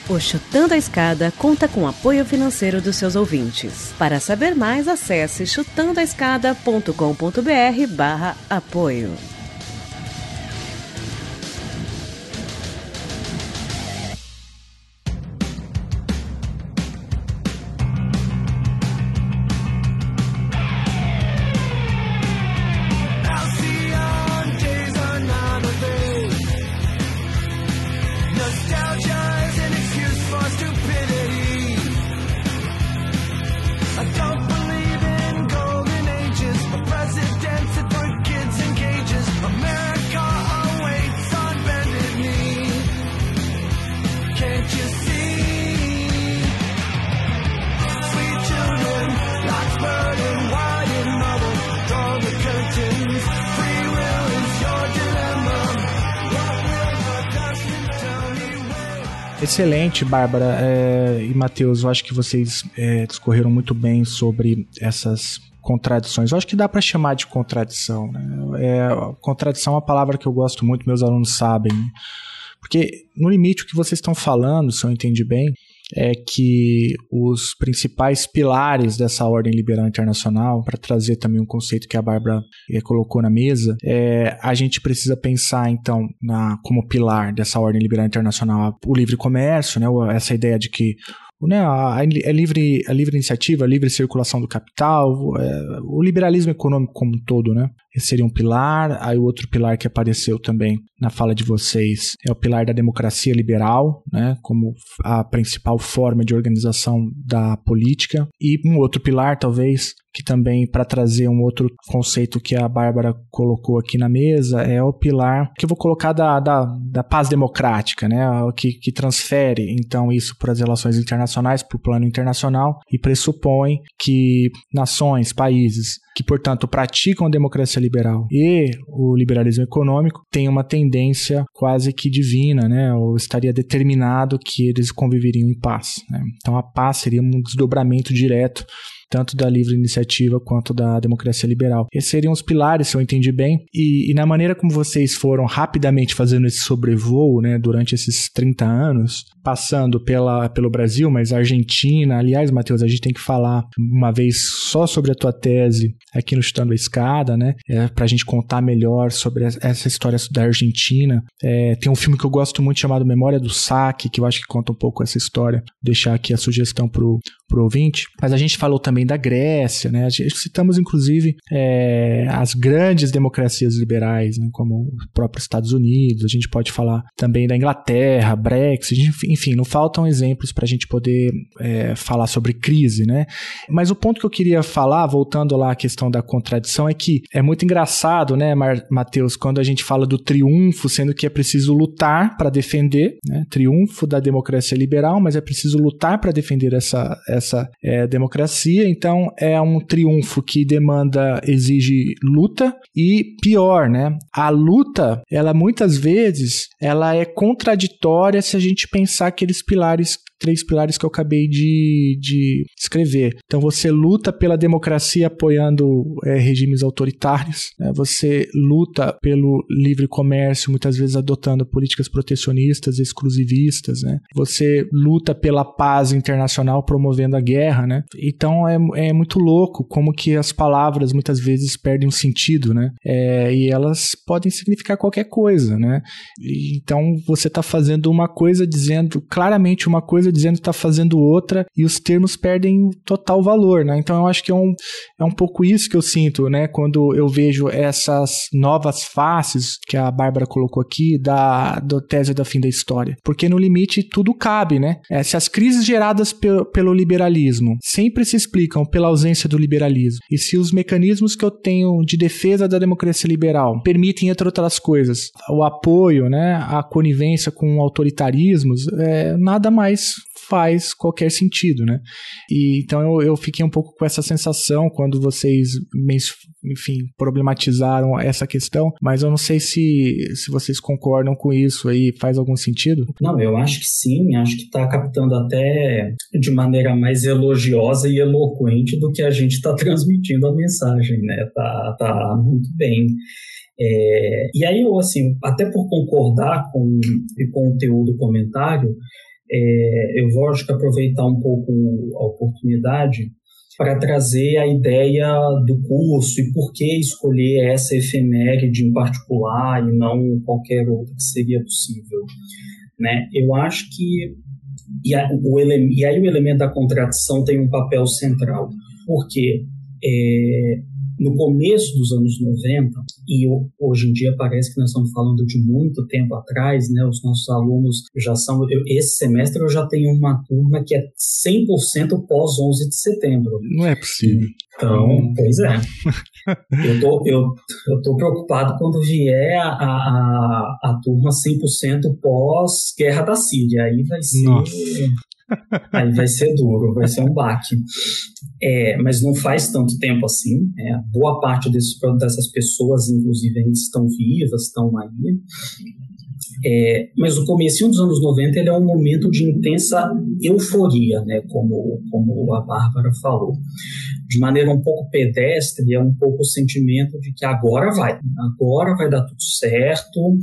O Chutando a Escada conta com apoio financeiro dos seus ouvintes. Para saber mais, acesse chutandoaescada.com.br barra apoio. Excelente, Bárbara é, e Matheus. Eu acho que vocês é, discorreram muito bem sobre essas contradições. Eu acho que dá para chamar de contradição. Né? É, contradição é uma palavra que eu gosto muito, meus alunos sabem. Porque, no limite, o que vocês estão falando, se eu entendi bem, é que os principais pilares dessa ordem liberal internacional, para trazer também um conceito que a Bárbara eh, colocou na mesa, é, a gente precisa pensar, então, na, como pilar dessa ordem liberal internacional o livre comércio, né, essa ideia de que né, a, a, livre, a livre iniciativa, a livre circulação do capital, é, o liberalismo econômico como um todo, né? Esse seria um pilar. Aí o outro pilar que apareceu também na fala de vocês é o pilar da democracia liberal, né, como a principal forma de organização da política. E um outro pilar, talvez, que também para trazer um outro conceito que a Bárbara colocou aqui na mesa é o pilar que eu vou colocar da, da, da paz democrática, né, que, que transfere então isso para as relações internacionais, para o plano internacional e pressupõe que nações, países que, portanto, praticam a democracia liberal e o liberalismo econômico têm uma tendência quase que divina, né? Ou estaria determinado que eles conviveriam em paz. Né? Então, a paz seria um desdobramento direto tanto da livre iniciativa quanto da democracia liberal. Esses seriam os pilares, se eu entendi bem. E, e na maneira como vocês foram rapidamente fazendo esse sobrevoo, né, durante esses 30 anos, passando pela, pelo Brasil, mas Argentina. Aliás, Matheus, a gente tem que falar uma vez só sobre a tua tese aqui no Chutando a Escada, né? É, pra gente contar melhor sobre essa história da Argentina. É, tem um filme que eu gosto muito chamado Memória do Saque, que eu acho que conta um pouco essa história. Vou deixar aqui a sugestão pro, pro ouvinte. Mas a gente falou também da Grécia, né? A gente, citamos, inclusive, é, as grandes democracias liberais, né? como os próprios Estados Unidos. A gente pode falar também da Inglaterra, Brexit, enfim enfim, não faltam exemplos para a gente poder é, falar sobre crise, né? Mas o ponto que eu queria falar, voltando lá à questão da contradição, é que é muito engraçado, né, Matheus, quando a gente fala do triunfo, sendo que é preciso lutar para defender, né? Triunfo da democracia liberal, mas é preciso lutar para defender essa, essa é, democracia. Então, é um triunfo que demanda, exige luta e pior, né? A luta, ela muitas vezes ela é contraditória se a gente pensar aqueles pilares três pilares que eu acabei de, de escrever. Então você luta pela democracia apoiando é, regimes autoritários, né? você luta pelo livre comércio, muitas vezes adotando políticas protecionistas, exclusivistas, né? você luta pela paz internacional promovendo a guerra. Né? Então é, é muito louco como que as palavras muitas vezes perdem um sentido né? É, e elas podem significar qualquer coisa. Né? E, então você está fazendo uma coisa dizendo claramente uma coisa dizendo que está fazendo outra e os termos perdem total valor, né? Então eu acho que é um, é um pouco isso que eu sinto, né? Quando eu vejo essas novas faces que a Bárbara colocou aqui da, tese da fim da história. Porque no limite tudo cabe, né? É, se as crises geradas pe pelo liberalismo sempre se explicam pela ausência do liberalismo e se os mecanismos que eu tenho de defesa da democracia liberal permitem, entre outras coisas, o apoio, né, a conivência com autoritarismos, é, nada mais faz qualquer sentido, né? E então eu, eu fiquei um pouco com essa sensação quando vocês, enfim, problematizaram essa questão, mas eu não sei se, se vocês concordam com isso aí, faz algum sentido? Não, eu acho que sim, acho que está captando até de maneira mais elogiosa e eloquente do que a gente está transmitindo a mensagem, né? Tá, tá muito bem. É, e aí eu, assim, até por concordar com o conteúdo do comentário, é, eu vou acho que aproveitar um pouco a oportunidade para trazer a ideia do curso e por que escolher essa efeméride em particular e não qualquer outra que seria possível. Né? Eu acho que e, a, o e aí o elemento da contradição tem um papel central, porque é, no começo dos anos 90, e hoje em dia parece que nós estamos falando de muito tempo atrás, né? Os nossos alunos já são. Eu, esse semestre eu já tenho uma turma que é 100% pós 11 de setembro. Não é possível. Então, pois é. Eu tô, eu, eu tô preocupado quando vier a, a, a turma 100% pós-guerra da Síria. Aí vai ser. Nossa. Aí vai ser duro, vai ser um baque. É, mas não faz tanto tempo assim. É, boa parte desses, dessas pessoas, inclusive, ainda estão vivas, estão aí. É, mas o começo dos anos 90 ele é um momento de intensa euforia, né, como, como a Bárbara falou. De maneira um pouco pedestre, é um pouco o sentimento de que agora vai, agora vai dar tudo certo,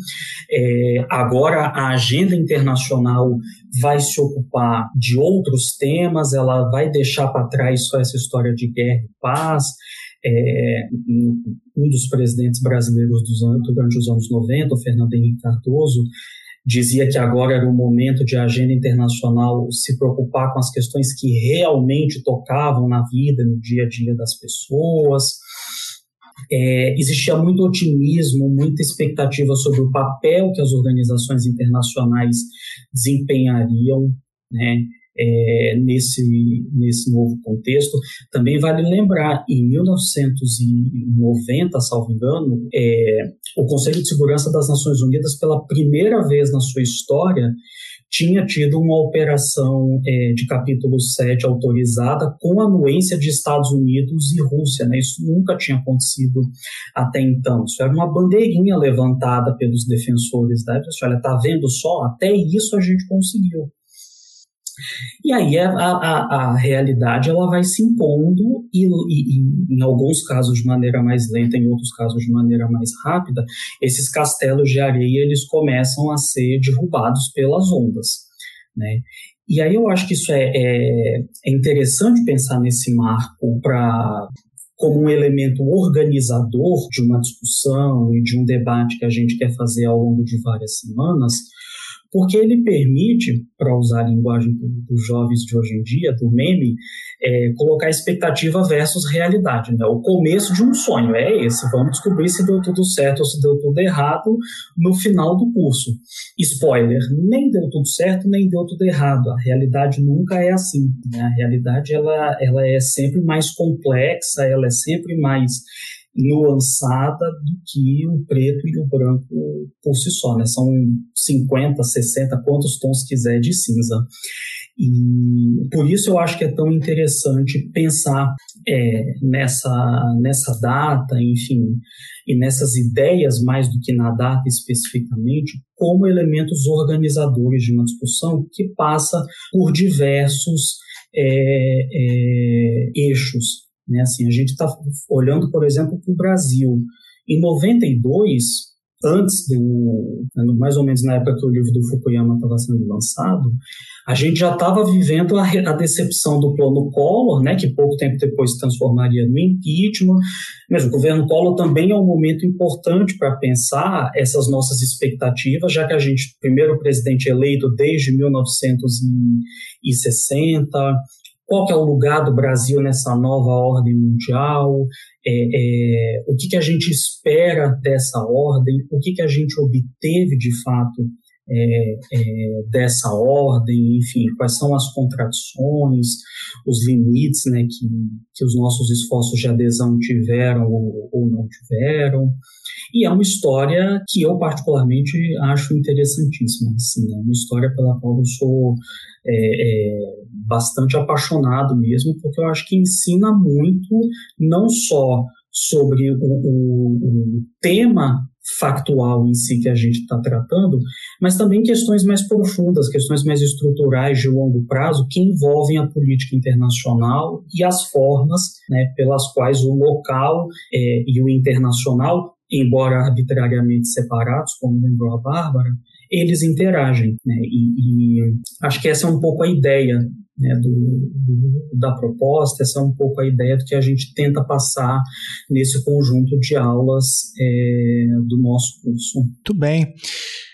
é, agora a agenda internacional vai se ocupar de outros temas, ela vai deixar para trás só essa história de guerra e paz, é, um dos presidentes brasileiros dos anos, durante os anos 90, o Fernando Henrique Cardoso, dizia que agora era o momento de a agenda internacional se preocupar com as questões que realmente tocavam na vida, no dia a dia das pessoas. É, existia muito otimismo, muita expectativa sobre o papel que as organizações internacionais desempenhariam, né? É, nesse, nesse novo contexto. Também vale lembrar, em 1990, salvo engano, é, o Conselho de Segurança das Nações Unidas, pela primeira vez na sua história, tinha tido uma operação é, de capítulo 7 autorizada com anuência de Estados Unidos e Rússia. Né? Isso nunca tinha acontecido até então. Isso era uma bandeirinha levantada pelos defensores da né? Olha, tá vendo só? Até isso a gente conseguiu. E aí a, a, a realidade ela vai se impondo e, e, e, em alguns casos de maneira mais lenta, em outros casos de maneira mais rápida, esses castelos de areia eles começam a ser derrubados pelas ondas, né? E aí eu acho que isso é, é, é interessante pensar nesse marco para como um elemento organizador de uma discussão e de um debate que a gente quer fazer ao longo de várias semanas, porque ele permite, para usar a linguagem dos jovens de hoje em dia, do meme, é, colocar expectativa versus realidade. Né? O começo de um sonho é esse. Vamos descobrir se deu tudo certo ou se deu tudo errado no final do curso. Spoiler: nem deu tudo certo, nem deu tudo errado. A realidade nunca é assim. Né? A realidade ela, ela é sempre mais complexa, ela é sempre mais nuançada do que o preto e o branco por si só, né? São 50, 60, quantos tons quiser de cinza. E por isso eu acho que é tão interessante pensar é, nessa, nessa data, enfim, e nessas ideias, mais do que na data especificamente, como elementos organizadores de uma discussão que passa por diversos é, é, eixos. Né? Assim, a gente está olhando, por exemplo, para o Brasil. Em 92, antes do, né, mais ou menos na época que o livro do Fukuyama estava sendo lançado, a gente já estava vivendo a, a, decepção do plano Collor, né, que pouco tempo depois se transformaria no impeachment. Mas o governo Collor também é um momento importante para pensar essas nossas expectativas, já que a gente, primeiro presidente eleito desde 1960, qual que é o lugar do Brasil nessa nova ordem mundial, é, é, o que, que a gente espera dessa ordem, o que, que a gente obteve de fato é, é, dessa ordem, enfim, quais são as contradições, os limites né, que, que os nossos esforços de adesão tiveram ou, ou não tiveram. E é uma história que eu particularmente acho interessantíssima. Assim, é uma história pela qual eu sou é, é, bastante apaixonado mesmo, porque eu acho que ensina muito, não só sobre o, o, o tema factual em si que a gente está tratando, mas também questões mais profundas, questões mais estruturais de longo prazo que envolvem a política internacional e as formas né, pelas quais o local é, e o internacional, embora arbitrariamente separados, como lembrou a Bárbara, eles interagem. Né? E, e, acho que essa é um pouco a ideia né, do, do, da proposta, essa é um pouco a ideia do que a gente tenta passar nesse conjunto de aulas é, do nosso curso. Muito bem.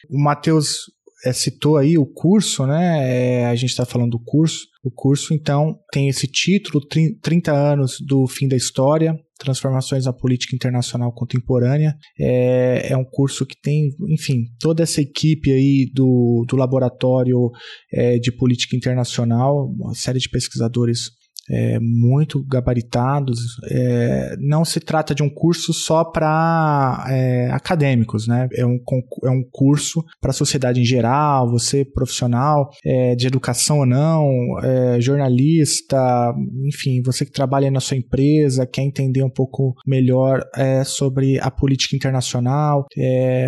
O Matheus citou aí o curso, né? É, a gente está falando do curso. O curso, então, tem esse título: 30 anos do fim da história, Transformações na Política Internacional Contemporânea. É, é um curso que tem, enfim, toda essa equipe aí do, do Laboratório é, de Política Internacional, uma série de pesquisadores é, muito gabaritados. É, não se trata de um curso só para é, acadêmicos, né? É um, é um curso para a sociedade em geral, você profissional é, de educação ou não, é, jornalista, enfim, você que trabalha na sua empresa, quer entender um pouco melhor é, sobre a política internacional,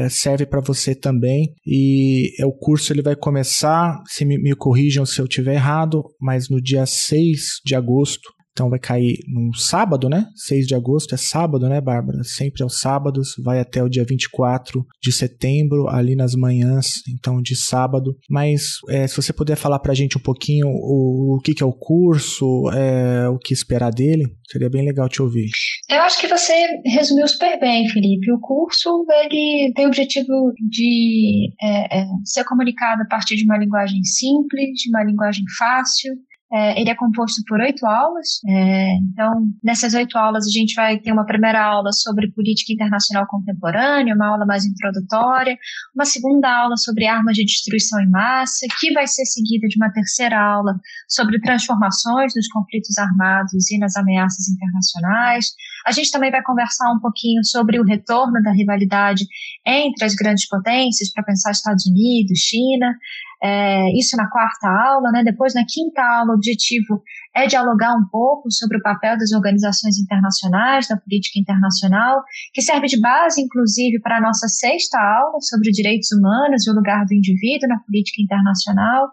serve para você também. E o curso ele vai começar, se me, me corrijam se eu estiver errado, mas no dia 6 de agosto agosto. Então vai cair num sábado, né? 6 de agosto é sábado, né, Bárbara? Sempre aos sábados, vai até o dia 24 de setembro, ali nas manhãs, então de sábado. Mas é, se você puder falar pra gente um pouquinho o, o que, que é o curso, é, o que esperar dele, seria bem legal te ouvir. Eu acho que você resumiu super bem, Felipe. O curso ele tem o objetivo de é, é, ser comunicado a partir de uma linguagem simples, de uma linguagem fácil, é, ele é composto por oito aulas. É, então, nessas oito aulas, a gente vai ter uma primeira aula sobre política internacional contemporânea, uma aula mais introdutória, uma segunda aula sobre armas de destruição em massa, que vai ser seguida de uma terceira aula sobre transformações nos conflitos armados e nas ameaças internacionais. A gente também vai conversar um pouquinho sobre o retorno da rivalidade entre as grandes potências, para pensar Estados Unidos, China é, isso na quarta aula, né? Depois, na quinta aula, o objetivo é dialogar um pouco sobre o papel das organizações internacionais, da política internacional, que serve de base, inclusive, para a nossa sexta aula sobre direitos humanos e o lugar do indivíduo na política internacional.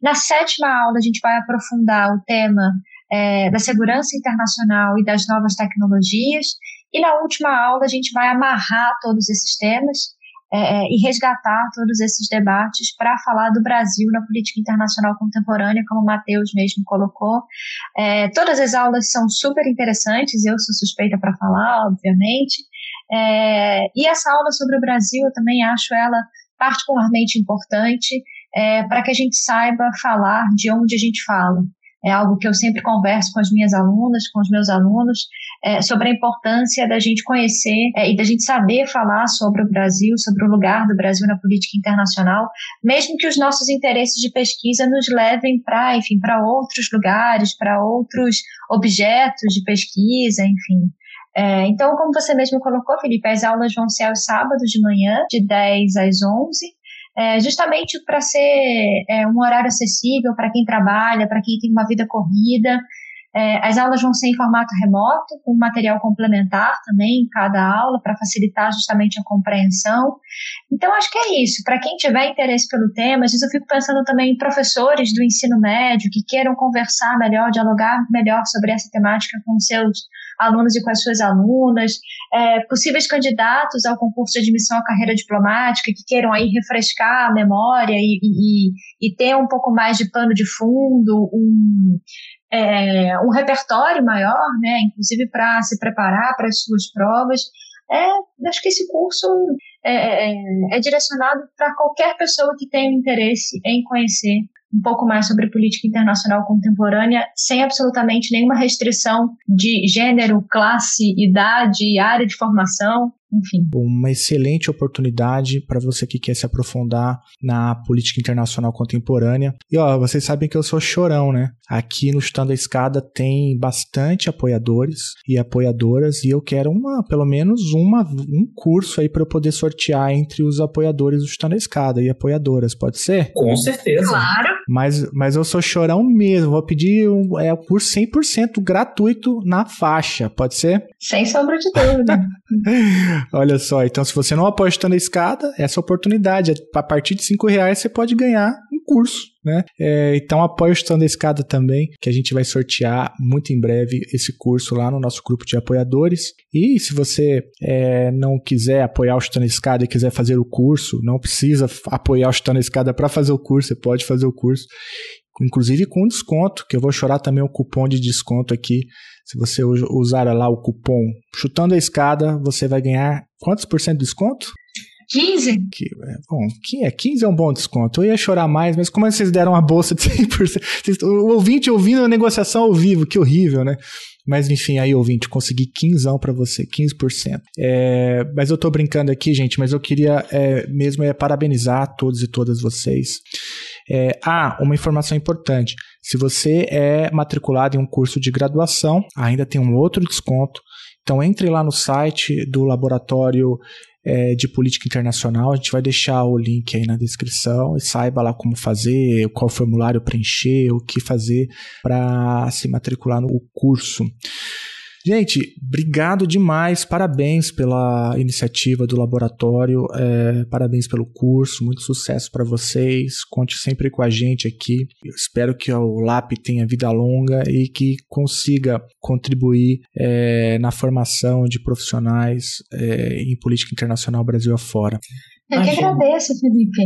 Na sétima aula, a gente vai aprofundar o tema é, da segurança internacional e das novas tecnologias. E na última aula, a gente vai amarrar todos esses temas é, é, e resgatar todos esses debates para falar do Brasil na política internacional contemporânea, como o Matheus mesmo colocou. É, todas as aulas são super interessantes, eu sou suspeita para falar, obviamente. É, e essa aula sobre o Brasil, eu também acho ela particularmente importante é, para que a gente saiba falar de onde a gente fala é algo que eu sempre converso com as minhas alunas, com os meus alunos, é, sobre a importância da gente conhecer é, e da gente saber falar sobre o Brasil, sobre o lugar do Brasil na política internacional, mesmo que os nossos interesses de pesquisa nos levem para, enfim, para outros lugares, para outros objetos de pesquisa, enfim. É, então, como você mesmo colocou, Felipe, as aulas vão ser aos sábados de manhã, de 10 às 11, é, justamente para ser é, um horário acessível para quem trabalha, para quem tem uma vida corrida. É, as aulas vão ser em formato remoto, com material complementar também em cada aula, para facilitar justamente a compreensão. Então, acho que é isso. Para quem tiver interesse pelo tema, às vezes eu fico pensando também em professores do ensino médio que queiram conversar melhor, dialogar melhor sobre essa temática com seus alunos e com as suas alunas, é, possíveis candidatos ao concurso de admissão à carreira diplomática que queiram aí refrescar a memória e, e, e ter um pouco mais de pano de fundo, um, é, um repertório maior, né, inclusive para se preparar para as suas provas. É, acho que esse curso é, é, é direcionado para qualquer pessoa que tenha interesse em conhecer um pouco mais sobre política internacional contemporânea, sem absolutamente nenhuma restrição de gênero, classe, idade, área de formação enfim. Uma excelente oportunidade para você que quer se aprofundar na política internacional contemporânea. E ó, vocês sabem que eu sou chorão, né? Aqui no Chutando a Escada tem bastante apoiadores e apoiadoras e eu quero uma, pelo menos uma, um curso aí para eu poder sortear entre os apoiadores do Chutando a Escada e apoiadoras, pode ser? Com certeza. Claro. Mas, mas eu sou chorão mesmo, vou pedir um, é, por 100% gratuito na faixa, pode ser? Sem sombra de dúvida. Olha só, então se você não aposta na escada, essa oportunidade, a partir de cinco reais você pode ganhar um curso, né? É, então apoie o Estando Escada também, que a gente vai sortear muito em breve esse curso lá no nosso grupo de apoiadores. E se você é, não quiser apoiar o Estando Escada e quiser fazer o curso, não precisa apoiar o Estando Escada para fazer o curso, você pode fazer o curso inclusive com desconto, que eu vou chorar também o cupom de desconto aqui. Se você usar lá o cupom chutando a escada, você vai ganhar quantos por cento de desconto? 15? Que, é, bom, que é, 15 é um bom desconto. Eu ia chorar mais, mas como vocês deram uma bolsa de 100%, o ouvinte ouvindo a negociação ao vivo, que horrível, né? Mas enfim, aí ouvinte, consegui 15 para você, 15%. É, mas eu tô brincando aqui, gente, mas eu queria é, mesmo é, parabenizar todos e todas vocês. É, ah, uma informação importante. Se você é matriculado em um curso de graduação, ainda tem um outro desconto. Então entre lá no site do laboratório é, de política internacional. A gente vai deixar o link aí na descrição e saiba lá como fazer, qual formulário preencher, o que fazer para se matricular no curso. Gente, obrigado demais, parabéns pela iniciativa do laboratório, é, parabéns pelo curso, muito sucesso para vocês. Conte sempre com a gente aqui. Eu espero que o LAP tenha vida longa e que consiga contribuir é, na formação de profissionais é, em política internacional Brasil afora. Eu que agradeço, Felipe.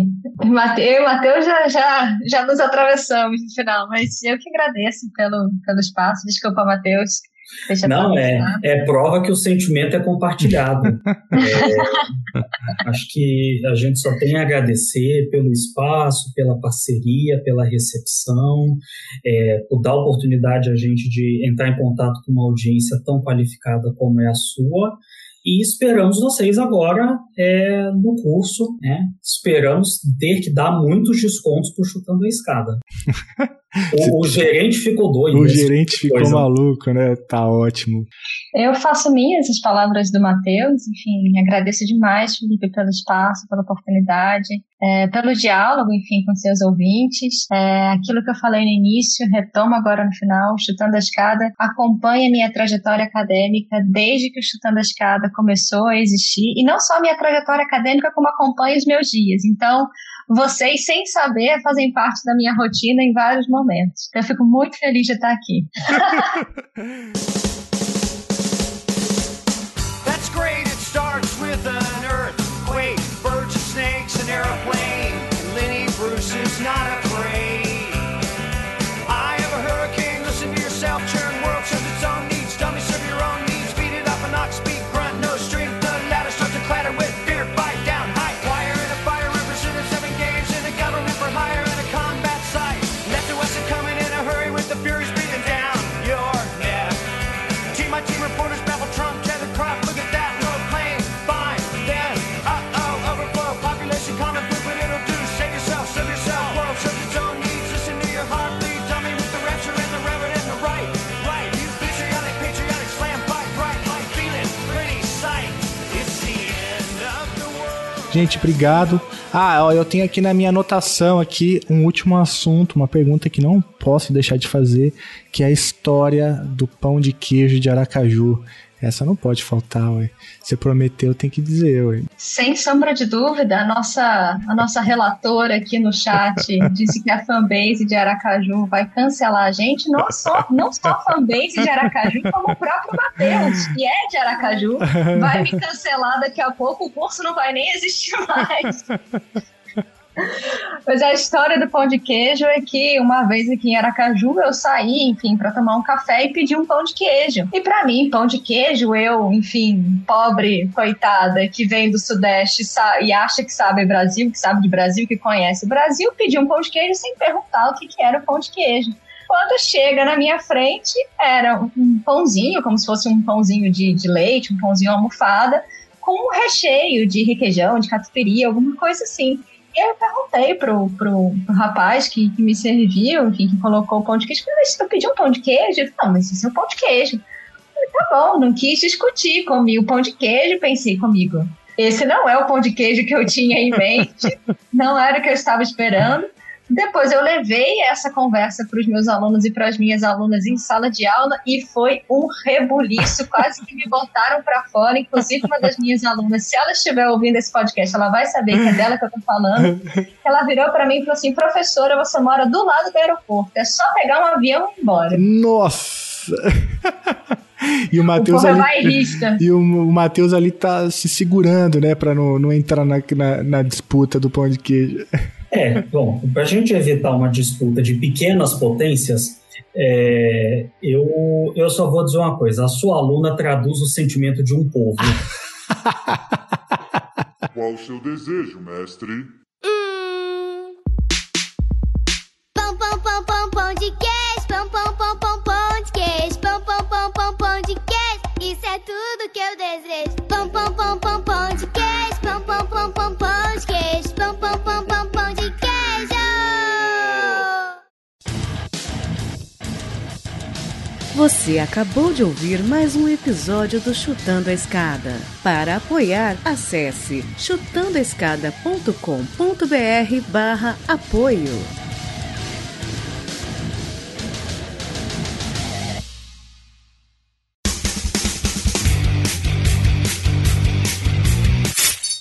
Eu e o Matheus já, já, já nos atravessamos no final, mas eu que agradeço pelo, pelo espaço. Desculpa, Matheus. Deixa Não, é, é prova que o sentimento é compartilhado. é, acho que a gente só tem a agradecer pelo espaço, pela parceria, pela recepção, é, por dar oportunidade a gente de entrar em contato com uma audiência tão qualificada como é a sua. E esperamos vocês agora é, no curso, né? Esperamos ter que dar muitos descontos por chutando a escada. O, o, gerente ficou doido. O gerente ficou coisa. maluco, né? Tá ótimo. Eu faço minhas as palavras do Matheus, enfim, agradeço demais, Felipe, pelo espaço, pela oportunidade, é, pelo diálogo, enfim, com seus ouvintes. É, aquilo que eu falei no início, retomo agora no final, Chutando a Escada, acompanha minha trajetória acadêmica desde que o Chutando a Escada começou a existir, e não só a minha trajetória acadêmica, como acompanha os meus dias. Então, vocês, sem saber, fazem parte da minha rotina em vários momentos. Então, eu fico muito feliz de estar aqui. That's great. It starts with an earthquake, birds and snakes, an airplane. Lenny Bruce is not afraid. Gente, obrigado. Ah, ó, eu tenho aqui na minha anotação aqui um último assunto, uma pergunta que não posso deixar de fazer, que é a história do pão de queijo de Aracaju. Essa não pode faltar, ué. Você prometeu, tem que dizer, ué. Sem sombra de dúvida, a nossa, a nossa relatora aqui no chat disse que a fanbase de Aracaju vai cancelar a gente. Não só, não só a fanbase de Aracaju, como o próprio Matheus, que é de Aracaju, vai me cancelar daqui a pouco. O curso não vai nem existir mais. Mas a história do pão de queijo é que uma vez aqui em Aracaju eu saí, enfim, para tomar um café e pedi um pão de queijo. E para mim, pão de queijo, eu, enfim, pobre, coitada, que vem do Sudeste e acha que sabe Brasil, que sabe de Brasil, que conhece o Brasil, pedi um pão de queijo sem perguntar o que, que era o pão de queijo. Quando chega na minha frente, era um pãozinho, como se fosse um pãozinho de, de leite, um pãozinho almofada, com um recheio de requeijão, de catupiry, alguma coisa assim eu perguntei pro, pro, pro rapaz que, que, me serviu, enfim, que colocou o pão de queijo, mas eu pedi um pão de queijo? Ele não, mas isso é um pão de queijo. falei, tá bom, não quis discutir, comi o pão de queijo, pensei comigo, esse não é o pão de queijo que eu tinha em mente, não era o que eu estava esperando. Depois eu levei essa conversa para os meus alunos e para as minhas alunas em sala de aula e foi um rebuliço, quase que me botaram para fora. Inclusive, uma das minhas alunas, se ela estiver ouvindo esse podcast, ela vai saber que é dela que eu estou falando. Ela virou para mim e falou assim: professora, você mora do lado do aeroporto, é só pegar um avião e ir embora. Nossa! E o Matheus ali. E o, o Matheus ali tá se segurando, né, para não, não entrar na, na, na disputa do pão de queijo. É, bom, para a gente evitar uma disputa de pequenas potências, é, eu, eu só vou dizer uma coisa: a sua aluna traduz o sentimento de um povo. Qual o seu desejo, mestre? Hum... Pão, pão, pão, pão, pão de queijo, pão, pão, pão, pão, Pão, pão, pão, pão, pão de queijo, pão, pão, pão, pão, pão de queijo, pão, pão, pão, pão, pão de Você acabou de ouvir mais um episódio do Chutando a Escada. Para apoiar, acesse chutandoaescada.com.br barra apoio.